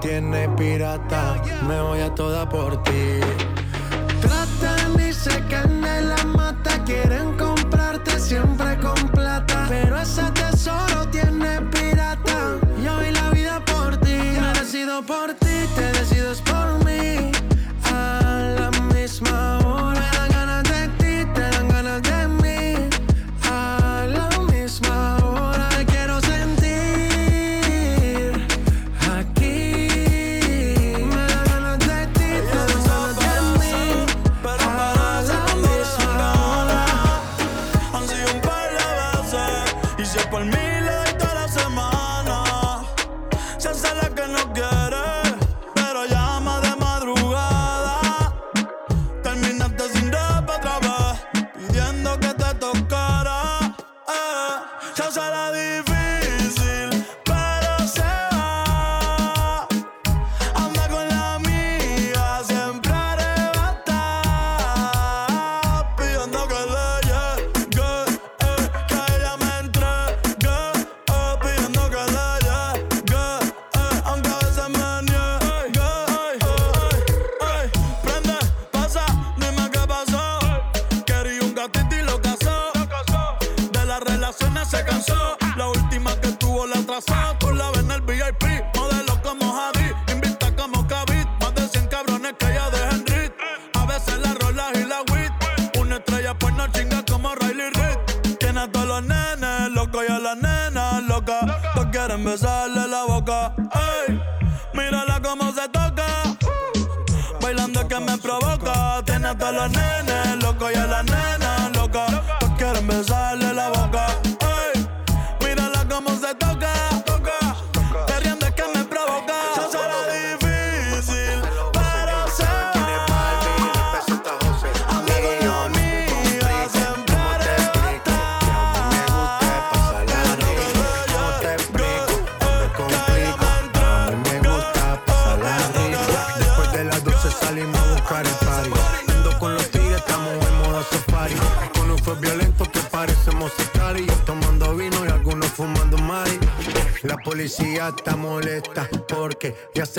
tiene pirata.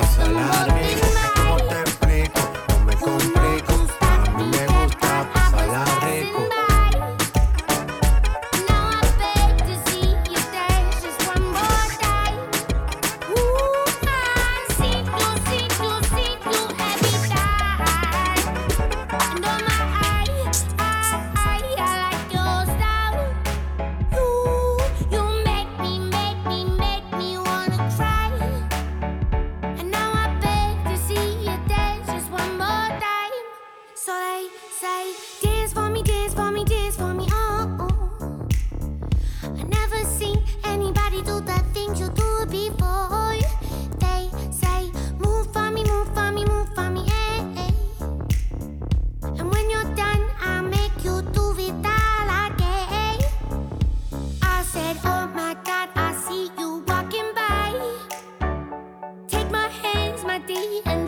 hasta la the end.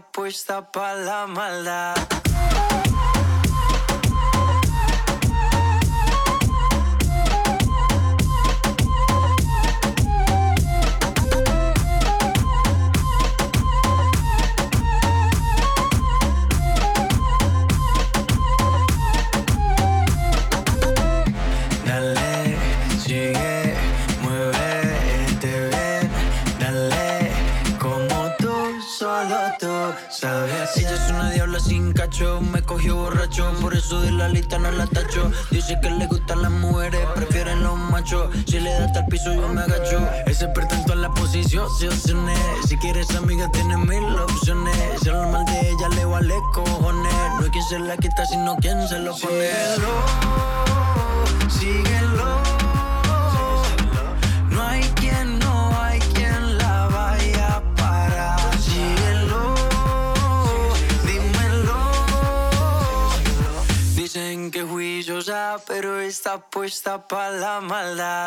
puesta pa' la maldad es sin cacho, me cogió borracho, por eso de la lista no la tacho. Dice que le gustan las mujeres, prefieren los machos. Si le da hasta el piso, yo me agacho. Es experta en todas las posiciones. Si quieres amiga, tienes mil opciones. Si hablar mal de ella, le vale cojones. No hay quien se la quita, sino quien se lo pone. Síguelo, no juiciosa, pero está puesta pa' la maldad.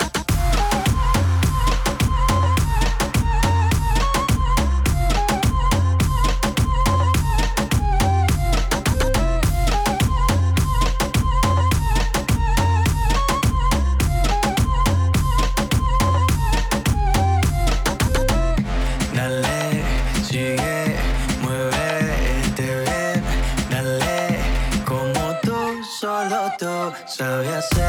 Sabía ser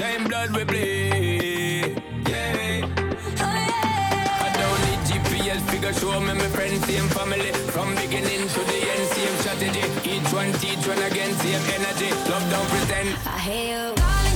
same blood we bleed. Yeah. Oh, yeah. I don't need GPS figure show me my friends, same family. From beginning to the end, same strategy. Each one teach one again, same energy. Love don't pretend. I hear you.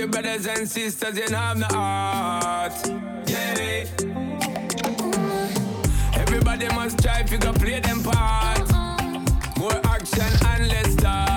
your brothers and sisters, you know have the heart. Yeah. Everybody must try if you can play them part. More action and less talk.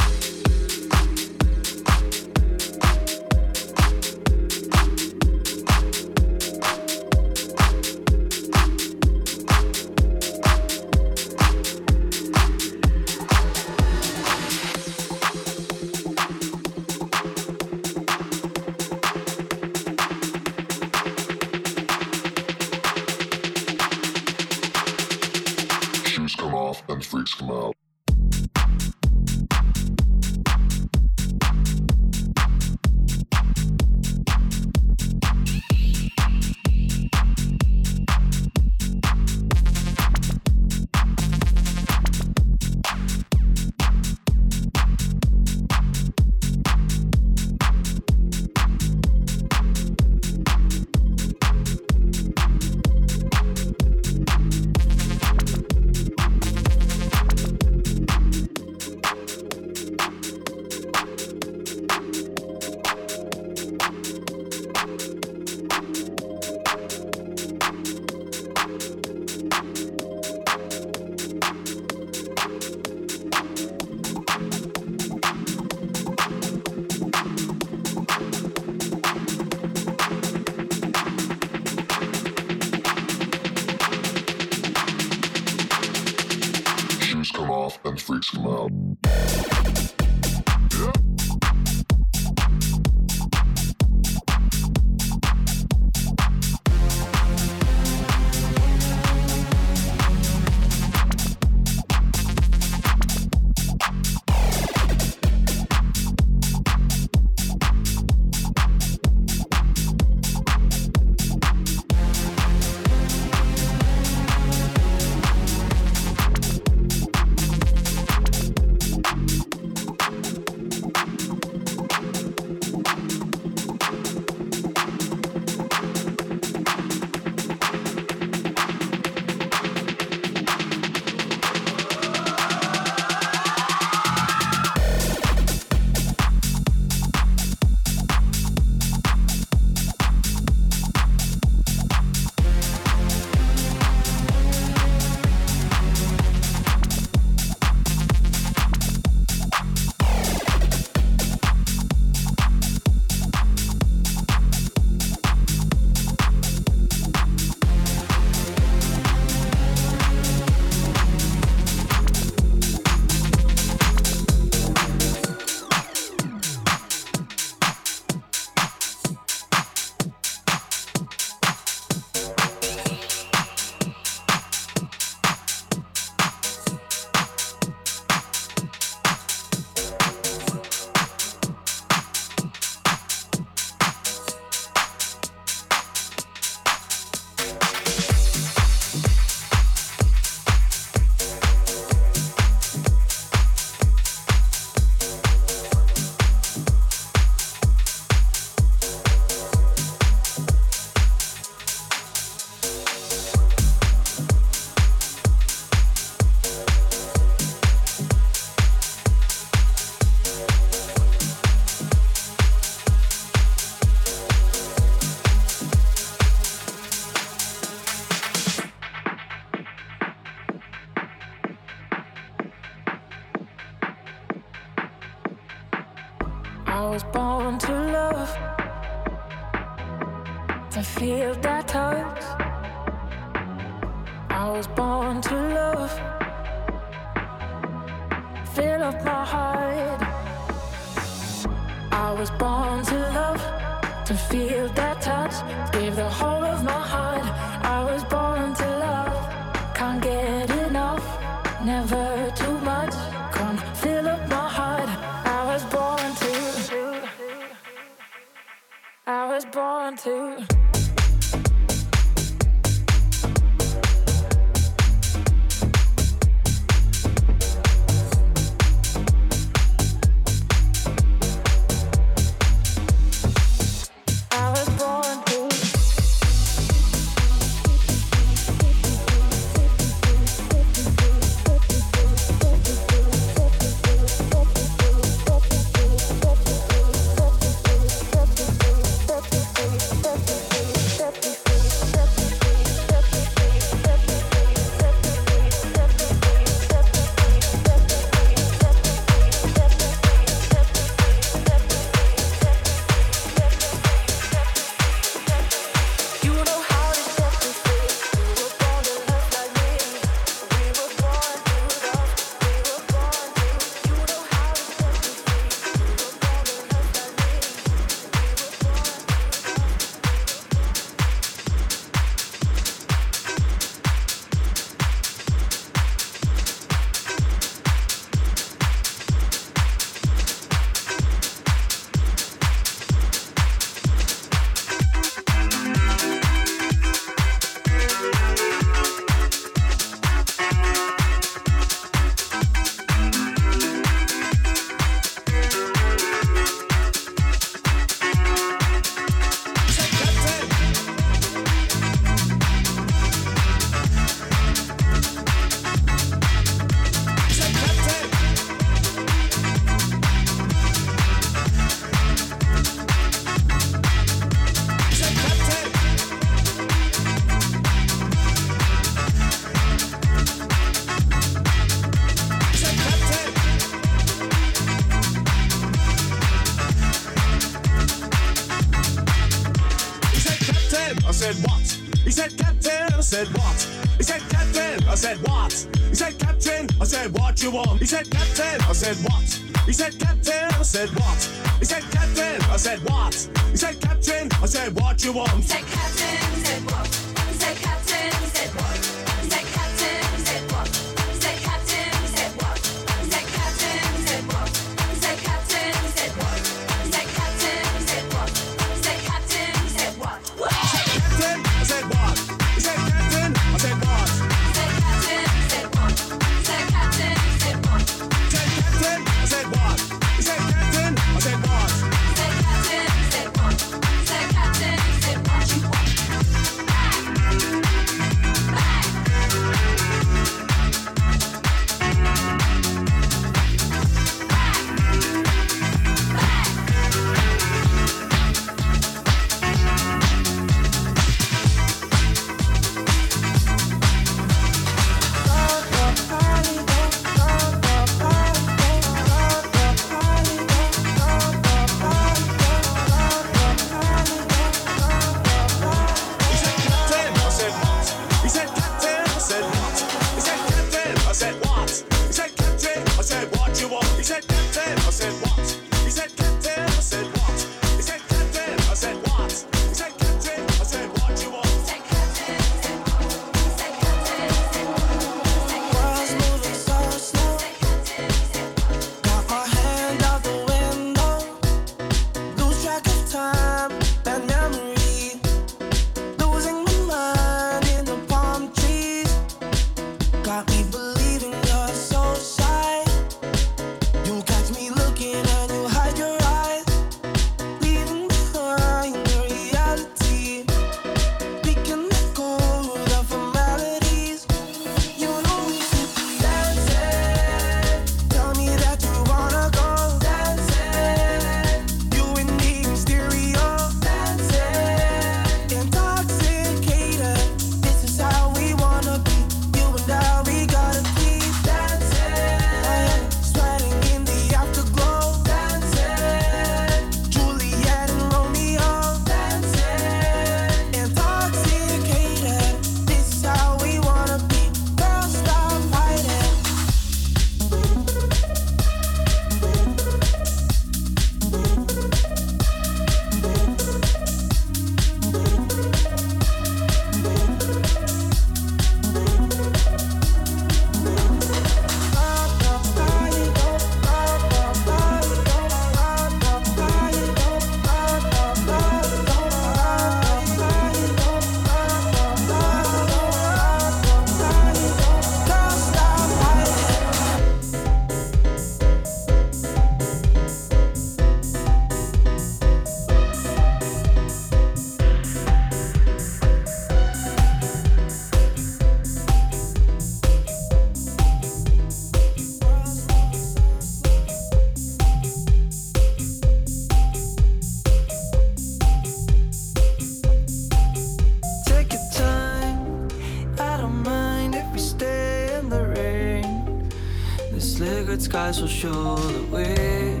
red skies will show the way.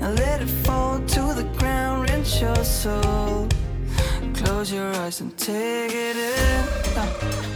And let it fall to the ground, rinse your soul. Close your eyes and take it in.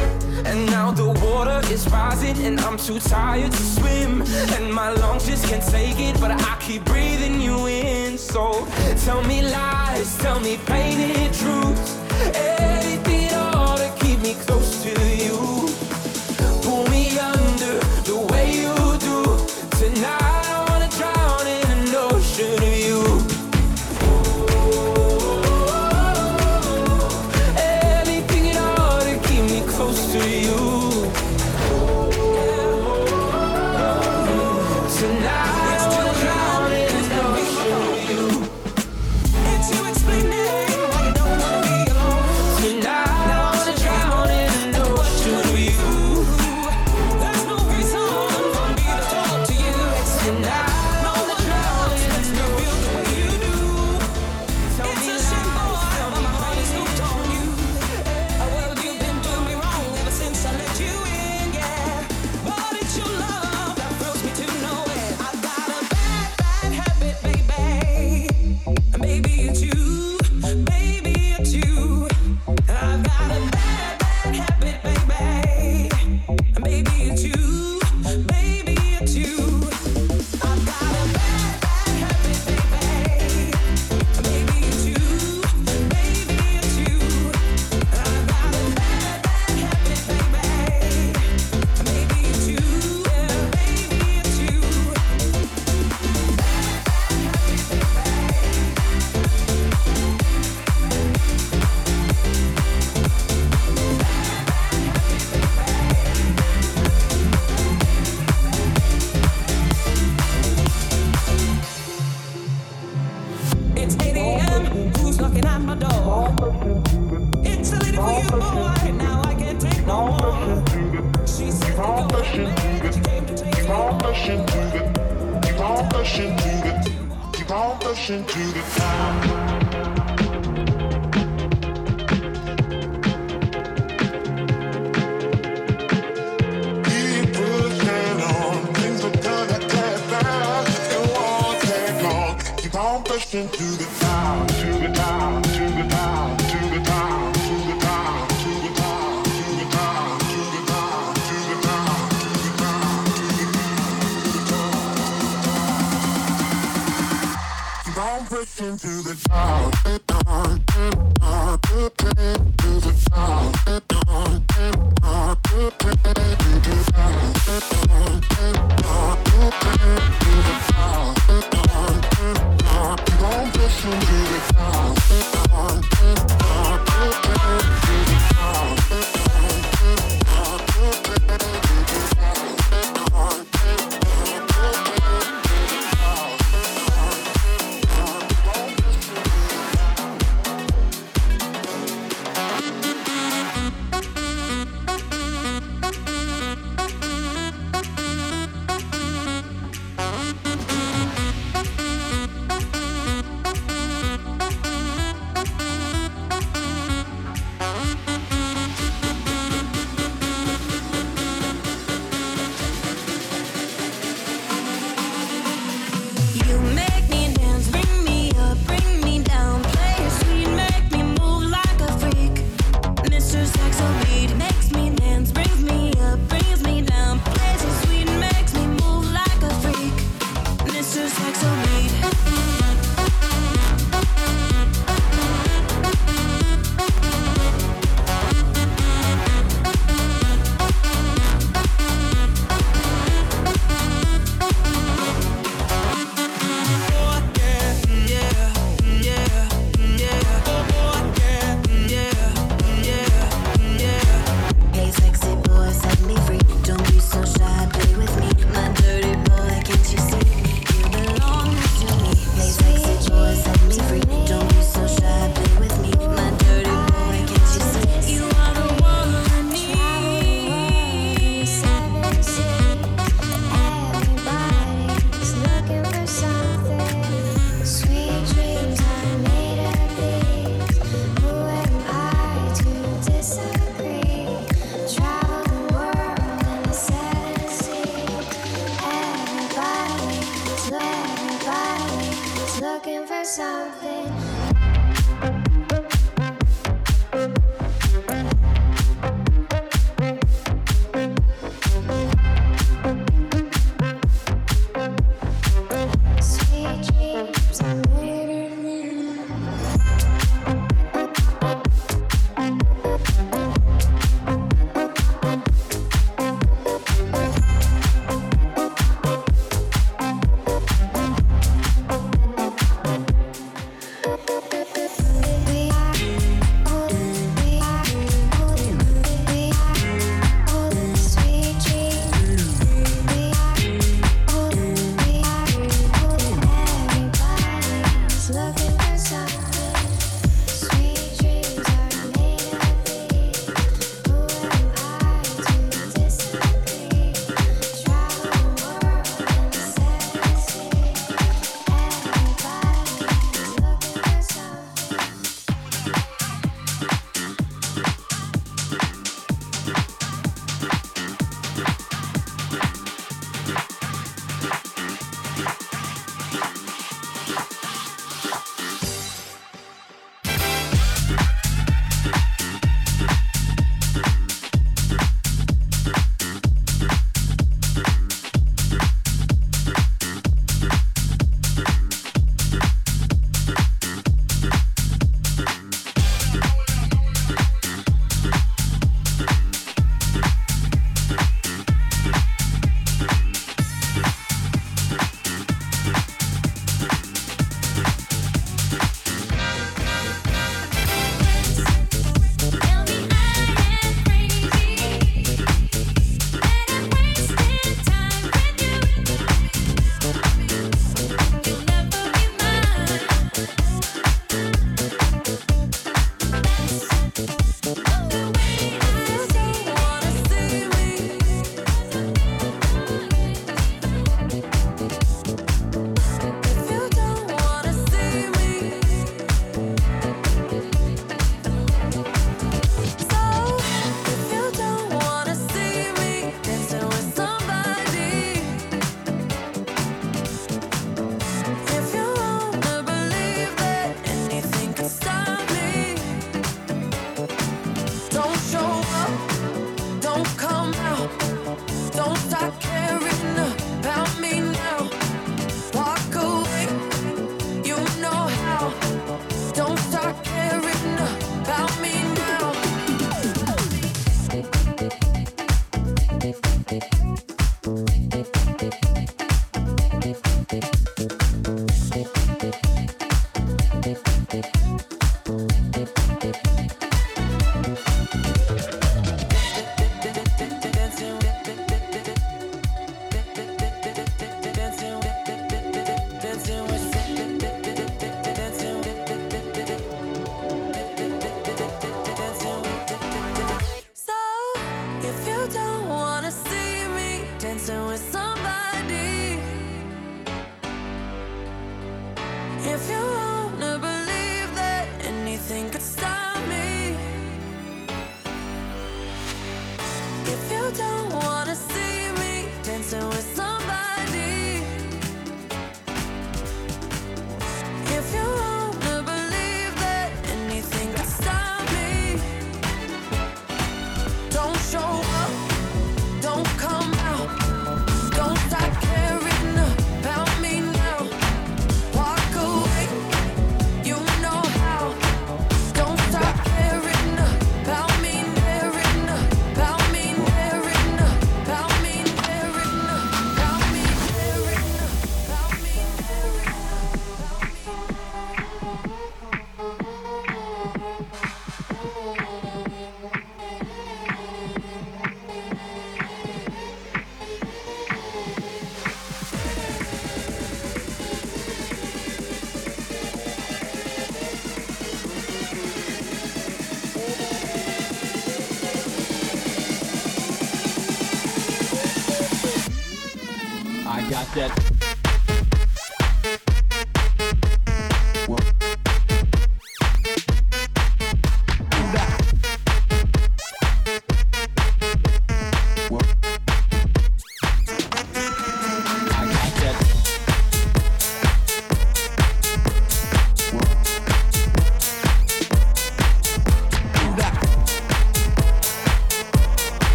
And now the water is rising, and I'm too tired to swim. And my lungs just can't take it, but I keep breathing you in. So tell me lies, tell me painted truths. Anything all to keep me close to you.